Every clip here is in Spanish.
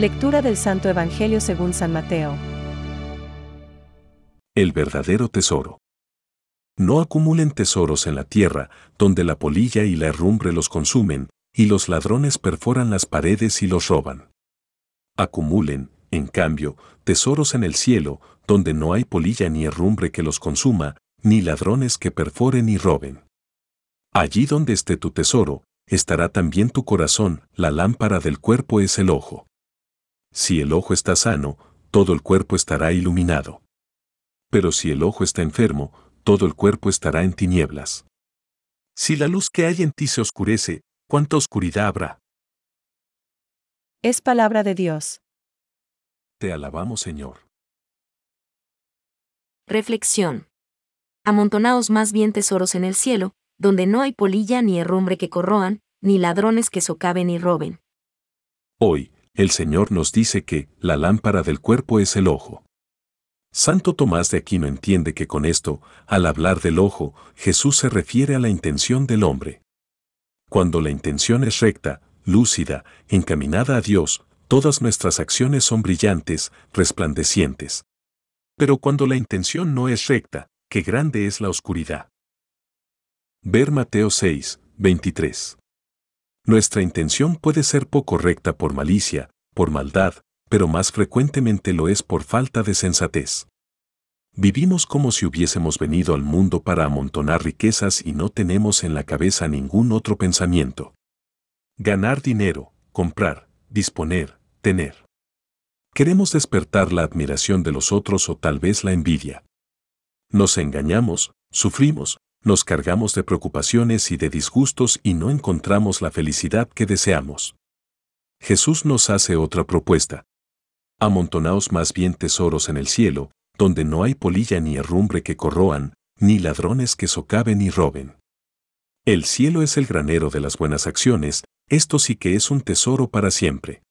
Lectura del Santo Evangelio según San Mateo. El verdadero tesoro. No acumulen tesoros en la tierra, donde la polilla y la herrumbre los consumen, y los ladrones perforan las paredes y los roban. Acumulen, en cambio, tesoros en el cielo, donde no hay polilla ni herrumbre que los consuma, ni ladrones que perforen y roben. Allí donde esté tu tesoro, estará también tu corazón, la lámpara del cuerpo es el ojo. Si el ojo está sano, todo el cuerpo estará iluminado. Pero si el ojo está enfermo, todo el cuerpo estará en tinieblas. Si la luz que hay en ti se oscurece, ¿cuánta oscuridad habrá? Es palabra de Dios. Te alabamos, Señor. Reflexión. Amontonaos más bien tesoros en el cielo, donde no hay polilla ni herrumbre que corroan, ni ladrones que socaven y roben. Hoy, el Señor nos dice que la lámpara del cuerpo es el ojo. Santo Tomás de Aquino entiende que con esto, al hablar del ojo, Jesús se refiere a la intención del hombre. Cuando la intención es recta, lúcida, encaminada a Dios, todas nuestras acciones son brillantes, resplandecientes. Pero cuando la intención no es recta, qué grande es la oscuridad. Ver Mateo 6, 23. Nuestra intención puede ser poco recta por malicia, por maldad, pero más frecuentemente lo es por falta de sensatez. Vivimos como si hubiésemos venido al mundo para amontonar riquezas y no tenemos en la cabeza ningún otro pensamiento. Ganar dinero, comprar, disponer, tener. Queremos despertar la admiración de los otros o tal vez la envidia. Nos engañamos, sufrimos, nos cargamos de preocupaciones y de disgustos y no encontramos la felicidad que deseamos. Jesús nos hace otra propuesta. Amontonaos más bien tesoros en el cielo, donde no hay polilla ni herrumbre que corroan, ni ladrones que socaven y roben. El cielo es el granero de las buenas acciones, esto sí que es un tesoro para siempre.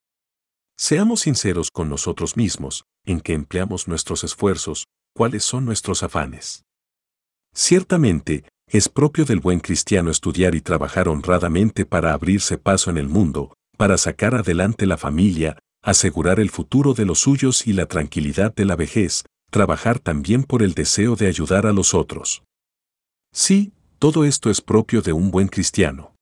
Seamos sinceros con nosotros mismos, en que empleamos nuestros esfuerzos, cuáles son nuestros afanes. Ciertamente, es propio del buen cristiano estudiar y trabajar honradamente para abrirse paso en el mundo, para sacar adelante la familia, asegurar el futuro de los suyos y la tranquilidad de la vejez, trabajar también por el deseo de ayudar a los otros. Sí, todo esto es propio de un buen cristiano.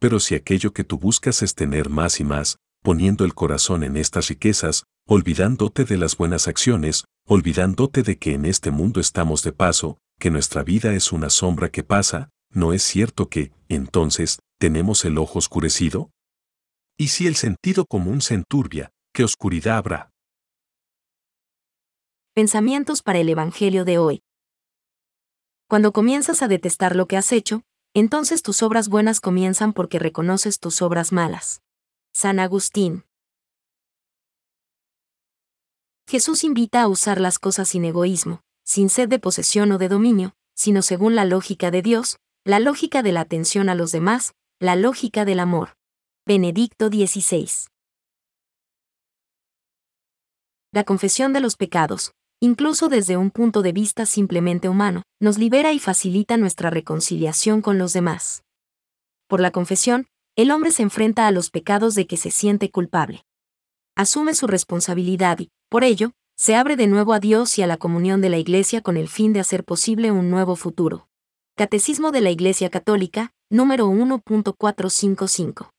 Pero si aquello que tú buscas es tener más y más, poniendo el corazón en estas riquezas, olvidándote de las buenas acciones, olvidándote de que en este mundo estamos de paso, que nuestra vida es una sombra que pasa, ¿no es cierto que, entonces, tenemos el ojo oscurecido? ¿Y si el sentido común se enturbia, qué oscuridad habrá? Pensamientos para el Evangelio de hoy. Cuando comienzas a detestar lo que has hecho, entonces tus obras buenas comienzan porque reconoces tus obras malas. San Agustín. Jesús invita a usar las cosas sin egoísmo, sin sed de posesión o de dominio, sino según la lógica de Dios, la lógica de la atención a los demás, la lógica del amor. Benedicto XVI. La confesión de los pecados, incluso desde un punto de vista simplemente humano, nos libera y facilita nuestra reconciliación con los demás. Por la confesión, el hombre se enfrenta a los pecados de que se siente culpable. Asume su responsabilidad y, por ello, se abre de nuevo a Dios y a la comunión de la Iglesia con el fin de hacer posible un nuevo futuro. Catecismo de la Iglesia Católica, número 1.455.